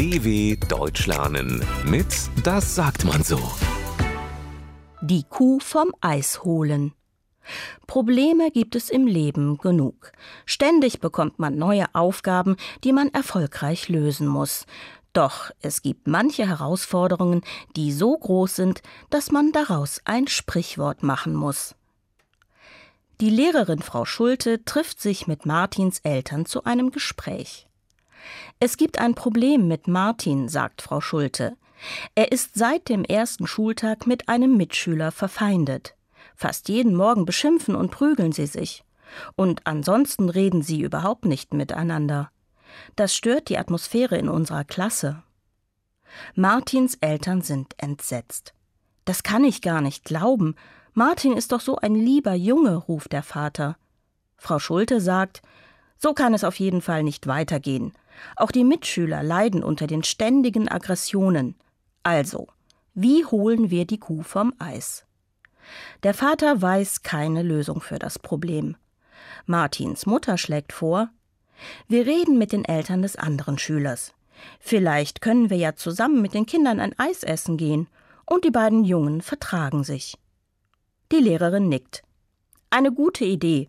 DW Deutsch lernen mit Das sagt man so. Die Kuh vom Eis holen. Probleme gibt es im Leben genug. Ständig bekommt man neue Aufgaben, die man erfolgreich lösen muss. Doch es gibt manche Herausforderungen, die so groß sind, dass man daraus ein Sprichwort machen muss. Die Lehrerin Frau Schulte trifft sich mit Martins Eltern zu einem Gespräch. Es gibt ein Problem mit Martin, sagt Frau Schulte. Er ist seit dem ersten Schultag mit einem Mitschüler verfeindet. Fast jeden Morgen beschimpfen und prügeln sie sich. Und ansonsten reden sie überhaupt nicht miteinander. Das stört die Atmosphäre in unserer Klasse. Martins Eltern sind entsetzt. Das kann ich gar nicht glauben. Martin ist doch so ein lieber Junge, ruft der Vater. Frau Schulte sagt, so kann es auf jeden Fall nicht weitergehen. Auch die Mitschüler leiden unter den ständigen Aggressionen. Also, wie holen wir die Kuh vom Eis? Der Vater weiß keine Lösung für das Problem. Martins Mutter schlägt vor, wir reden mit den Eltern des anderen Schülers. Vielleicht können wir ja zusammen mit den Kindern ein Eis essen gehen, und die beiden Jungen vertragen sich. Die Lehrerin nickt. Eine gute Idee,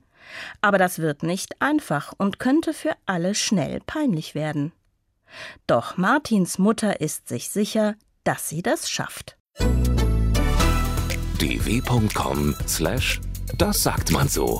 aber das wird nicht einfach und könnte für alle schnell peinlich werden. Doch Martins Mutter ist sich sicher, dass sie das schafft. dw.com/das sagt man so.